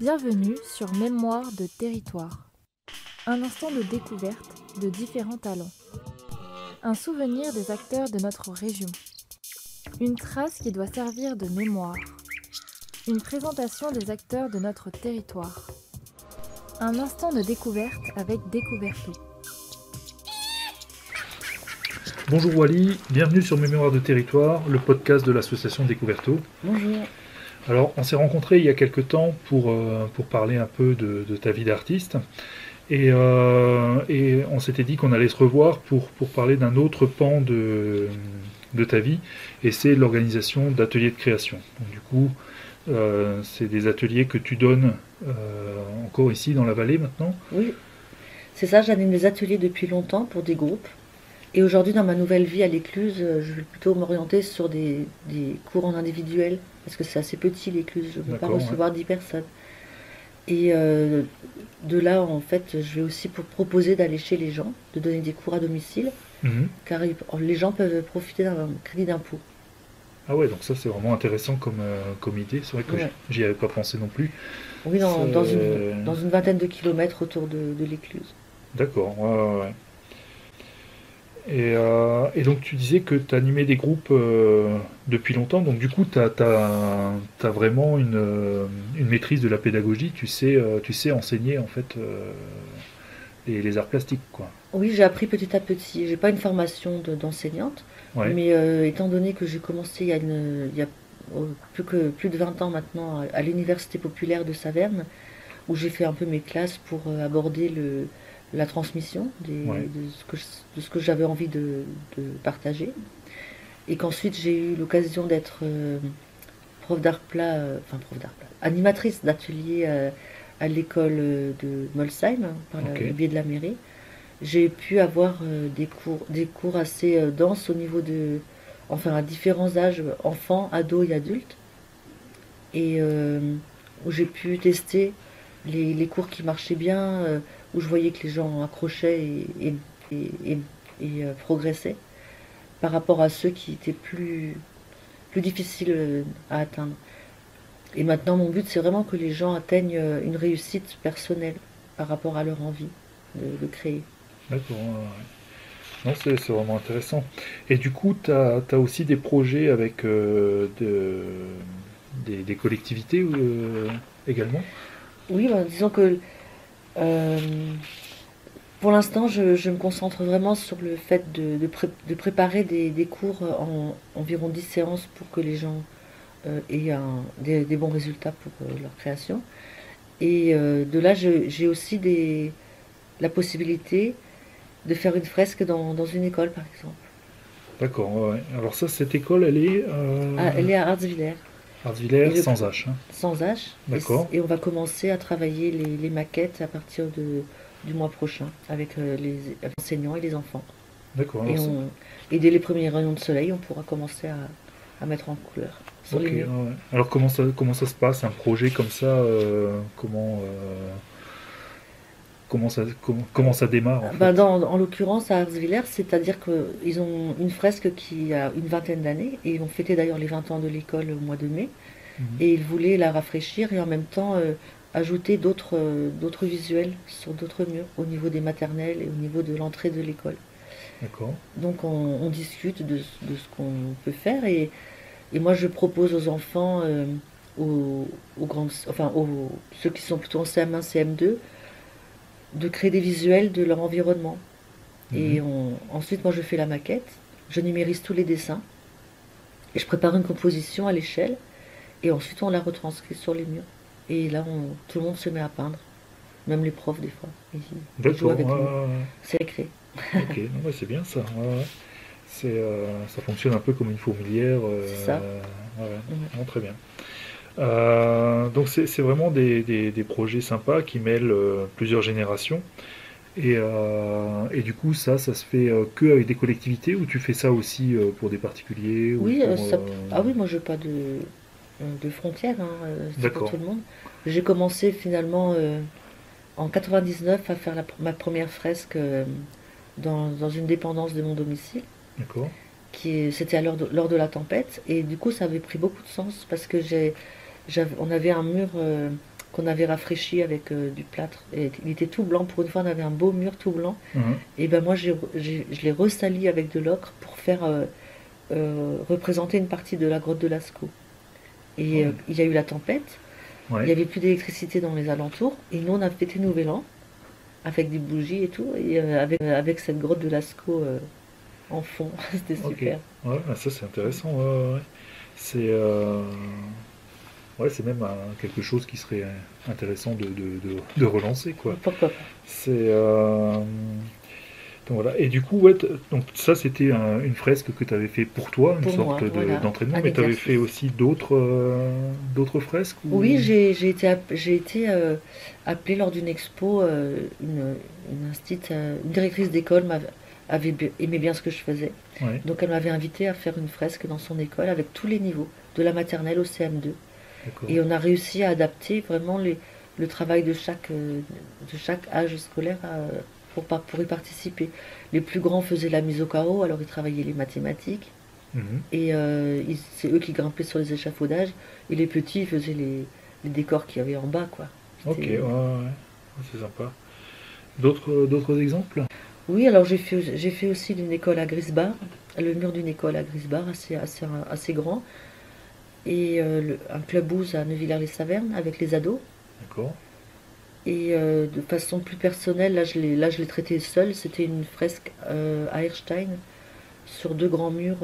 Bienvenue sur Mémoire de territoire. Un instant de découverte de différents talents. Un souvenir des acteurs de notre région. Une trace qui doit servir de mémoire. Une présentation des acteurs de notre territoire. Un instant de découverte avec Découverto. Bonjour Wally, bienvenue sur Mémoire de territoire, le podcast de l'association Découverto. Bonjour. Alors, on s'est rencontrés il y a quelques temps pour, euh, pour parler un peu de, ta vie d'artiste. Et, euh, et on s'était dit qu'on allait se revoir pour, parler d'un autre pan de, ta vie, et c'est l'organisation d'ateliers de création. Du coup, euh, c'est des ateliers que tu donnes encore ici dans la vallée maintenant. Oui, c'est ça, j'anime des ateliers depuis longtemps pour des groupes. Et aujourd'hui, dans ma nouvelle vie à l'écluse, euh, je vais plutôt m'orienter sur des, des cours en individuel, parce que c'est assez petit l'écluse, je ne peux pas recevoir 10 personnes. Et euh, de là, en fait, je vais aussi pour proposer d'aller chez les gens, de donner des cours à domicile, Mhm. car ils- les gens peuvent profiter d'un crédit d'impôt. Ah ouais, donc ça c'est vraiment intéressant comme, euh, comme idée. C'est vrai que Ouais. j'y avais pas pensé non plus. Oui, dans une, dans une vingtaine de kilomètres autour de, de l'écluse. D'accord, ouais, ouais, ouais. Et, euh, et donc tu disais que tu animais des groupes euh, depuis longtemps, donc du coup tu as, vraiment une, euh, une maîtrise de la pédagogie, tu sais, tu sais enseigner en fait euh, les, les arts plastiques, quoi. Oui, j'ai appris petit à petit. J'ai pas une formation de- d'enseignante, Ouais, mais étant donné que j'ai commencé il y a, une- il y a oh, plus, que, plus de 20 ans maintenant à, l'Université populaire de Saverne, où j'ai fait un peu mes classes pour aborder le, la transmission des- Ouais. de ce que, je- de ce que j'avais envie de, de partager. Et qu'ensuite j'ai eu l'occasion d'être euh, prof d'art plat, euh, enfin prof d'art plat, animatrice d'atelier euh, à l'école de Molsheim, hein, par le biais de la mairie. J'ai pu avoir des cours, des cours assez denses au niveau de, enfin à différents âges, enfants, ados et adultes, et où j'ai pu tester les, les cours qui marchaient bien, où je voyais que les gens accrochaient et, et, et- et- et, euh, progressaient, par rapport à ceux qui étaient plus, plus difficiles euh, à atteindre. Et maintenant, mon but, c'est vraiment que les gens atteignent euh, une réussite personnelle par rapport à leur envie de- de créer. d'accord. Non, c'est c'est vraiment intéressant. Et du coup, tu as, aussi des projets avec euh, de- des, des collectivités euh, également? Oui, ben, disons que pour l'instant, je, je me concentre vraiment sur le fait de, de pré- de préparer des, des cours en environ 10 séances pour que les gens euh, aient un- des, des bons résultats pour euh, leur création. Et euh, de là, j'ai aussi des, la possibilité de faire une fresque dans, dans une école, par exemple. D'accord, ouais. Alors ça, cette école, elle est euh, Ah, elle est à Artsviller, Artsviller Et le- sans H. hein. sans H. D'accord. Et, on va commencer à travailler les, les maquettes à partir de, du mois prochain avec euh, les enseignants et les enfants. D'accord. Et, dès les premiers rayons de soleil, on pourra commencer à, à mettre en couleur sur les ouais. Alors comment ça, comment ça se passe, un projet comme ça euh, Comment euh, comment ça comment, comment ça démarre en Ben, dans, en l'occurrence, à Arsviller, c'est-à-dire qu'ils ont une fresque qui a une vingtaine d'années, et ils ont fêté d'ailleurs les 20 ans de l'école au mois de mai, Mhm. et ils voulaient la rafraîchir et en même temps euh, ajouter d'autres euh, d'autres visuels sur d'autres murs, au niveau des maternelles et au niveau de l'entrée de l'école. D'accord. Donc on, on discute de, de ce qu'on peut faire et, et moi je propose aux enfants, euh, aux, aux grands, enfin aux, ceux qui sont plutôt en CM1, CM2, de créer des visuels de leur environnement. Et on- ensuite moi je fais la maquette, je numérise tous les dessins et je prépare une composition à l'échelle et ensuite on la retranscrit sur les murs. Et là on- tout le monde se met à peindre, même les profs des fois. Ils- jouent avec C'est ouais. ok, ouais, c'est bien ça. ouais, euh, ça fonctionne un peu comme une fourmilière. euh, C'est ça. Mhm. Très bien. Euh, donc c'est vraiment des, des- des projets sympas qui mêlent euh, plusieurs générations. Et, euh, et du coup, ça, ça se fait que avec des collectivités ou tu fais ça aussi pour des particuliers ou Oui, pour, ça- ah oui, moi je n'ai pas de, de frontières, hein, c'est pour tout le monde. J'ai commencé finalement en 99 à faire la ma première fresque dans, dans une dépendance de mon domicile. D'accord. c'était l'heure de, lors de la tempête et du coup ça avait pris beaucoup de sens parce que j'ai on avait un mur euh, qu'on avait rafraîchi avec euh, du plâtre. Et il était tout blanc. Pour une fois, on avait un beau mur tout blanc. Mhm. Et ben moi, je l'ai ressali avec de l'ocre pour faire euh, représenter une partie de la grotte de Lascaux. Et Ouais. il y a eu la tempête. Ouais. Il n'y avait plus d'électricité dans les alentours. Et nous, on a fêté Nouvel An avec des bougies et tout. Et avec, avec cette grotte de Lascaux en fond. C'était super. Ouais, bah ça c'est intéressant. ouais, ouais, ouais. C'est ouais, c'est même un- quelque chose qui serait euh, intéressant de, de, de- de relancer quoi. Pourquoi pas C'est euh, donc voilà. Et du coup, ouais, donc ça c'était un- une fresque que tu avais fait pour toi, une sorte voilà. d'entraînement. Mais tu avais fait aussi d'autres euh, d'autres fresques ou- Oui, j'ai j'ai été, app- j'ai été euh, appelée lors d'une expo, euh, une, une, instit- euh, une directrice d'école m'avait avait aimé bien ce que je faisais. Ouais, Donc elle m'avait invité à faire une fresque dans son école avec tous les niveaux, de la maternelle au CM2. Et on a réussi à adapter vraiment les- le travail de chaque, euh, de chaque âge scolaire à- pour, pour y participer. Les plus grands faisaient la mise au carreau, alors ils travaillaient les mathématiques. Mhm. Et euh, c'est eux qui grimpaient sur les échafaudages. Et les petits faisaient les, les décors qu'il y avait en bas. quoi. Ok, ouais, ouais, ouais. c'est sympa. D'autres exemples? Oui, alors j'ai fait, fait aussi d'une école à Grisbar, le mur d'une école à Grisbar, assez, assez, assez grand. Et euh, le- un club ouse à Neuvillers-les-Savernes avec les ados. D'accord. Et euh, de façon plus personnelle, là je l'ai, là, je l'ai traité seule. C'était une fresque euh, à Erstein sur deux grands murs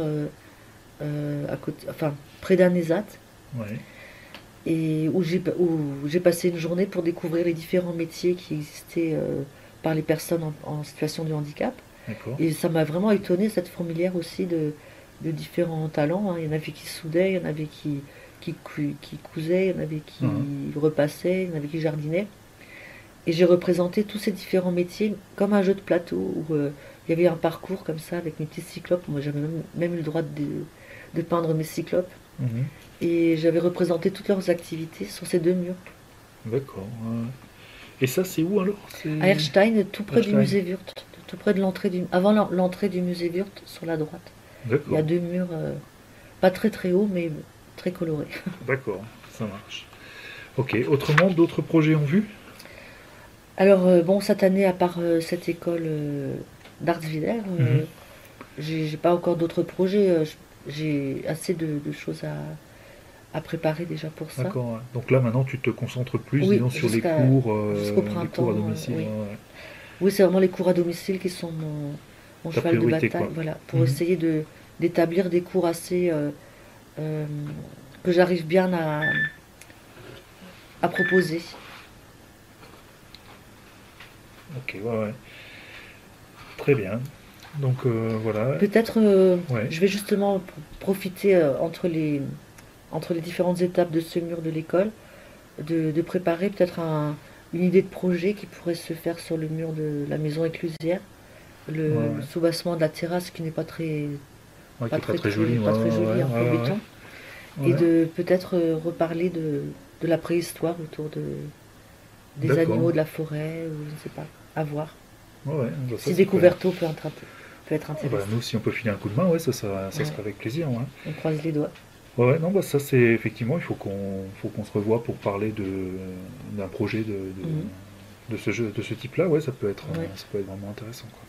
à côté, enfin, près d'un ESAT. Ouais. Et où j'ai, où j'ai passé une journée pour découvrir les différents métiers qui existaient euh, par les personnes en- en situation de handicap. D'accord. Et ça m'a vraiment étonné cette fourmilière aussi de, de différents talents. hein. Il y en avait qui soudaient, il y en avait qui, qui, qui cousaient, il y en avait qui Mhm. repassaient, il y en avait qui jardinaient. Et j'ai représenté tous ces différents métiers comme un jeu de plateau où euh, il y avait un parcours comme ça avec mes petits cyclopes. Moi j'avais même, même eu le droit de, de peindre mes cyclopes. Mhm. Et j'avais représenté toutes leurs activités sur ces deux murs. D'accord. Et ça, c'est où alors? À Erstein, tout près Erstein. du musée Wurt. Tout près de l'entrée du... Avant l'en- l'entrée du musée Wurt, sur la droite. Il y a deux murs, euh, pas très très hauts, mais très colorés. D'accord, ça marche. Ok. Autrement, d'autres projets en vue? Alors, euh, bon, cette année, à part euh, cette école d'Artsviller, Mhm. j'ai pas encore d'autres projets. j'ai assez de, de choses à, à préparer déjà pour ça. D'accord. ouais. Donc là, maintenant, tu te concentres plus, Oui, disons, sur les cours, euh, les cours à domicile. oui. ouais. Oui, c'est vraiment les cours à domicile qui sont mon, mon Ta cheval de bataille. quoi. Voilà, pour Mhm. essayer de d'établir des cours assez euh, euh, que j'arrive bien à, à proposer. Ok, ouais, ouais. Très bien. Donc euh, voilà. Peut-être, Ouais. je vais justement profiter entre les entre les différentes étapes de ce mur de l'école, de, de préparer peut-être un- une idée de projet qui pourrait se faire sur le mur de la maison éclusière, le, Ouais, ouais. le soubassement de la terrasse qui n'est pas très Ouais, pas très, pas joli en faux béton. et de peut-être euh, reparler de, de la préhistoire autour de, des animaux de la forêt, ou je ne sais pas, à voir. Bah, Si Découverto peut, être peut être intéressant. Bah, nous, si on peut filer un coup de main, ouais, ça, ça, ça sera avec plaisir. On croise les doigts. Ouais, non, bah, ça c'est effectivement, il faut qu'on faut qu'on se revoie pour parler d'un projet de, de, de ce jeu, de ce type-là. Ouais, ça peut être, Ouais. ça peut être vraiment intéressant. quoi.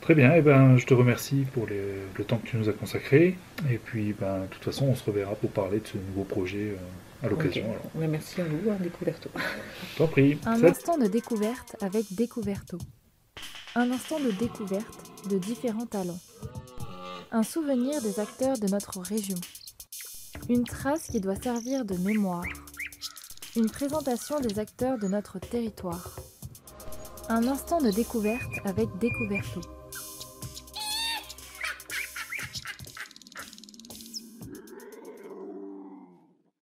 Très bien, et ben, je te remercie pour les- le temps que tu nous as consacré. Et puis, ben, de toute façon, on se reverra pour parler de ce nouveau projet euh, à l'occasion. Merci à vous, hein, Découverto. T'en prie. Un instant de découverte avec Découverto. Un instant de découverte de différents talents. Un souvenir des acteurs de notre région. Une trace qui doit servir de mémoire. Une présentation des acteurs de notre territoire. Un instant de découverte avec Découverto.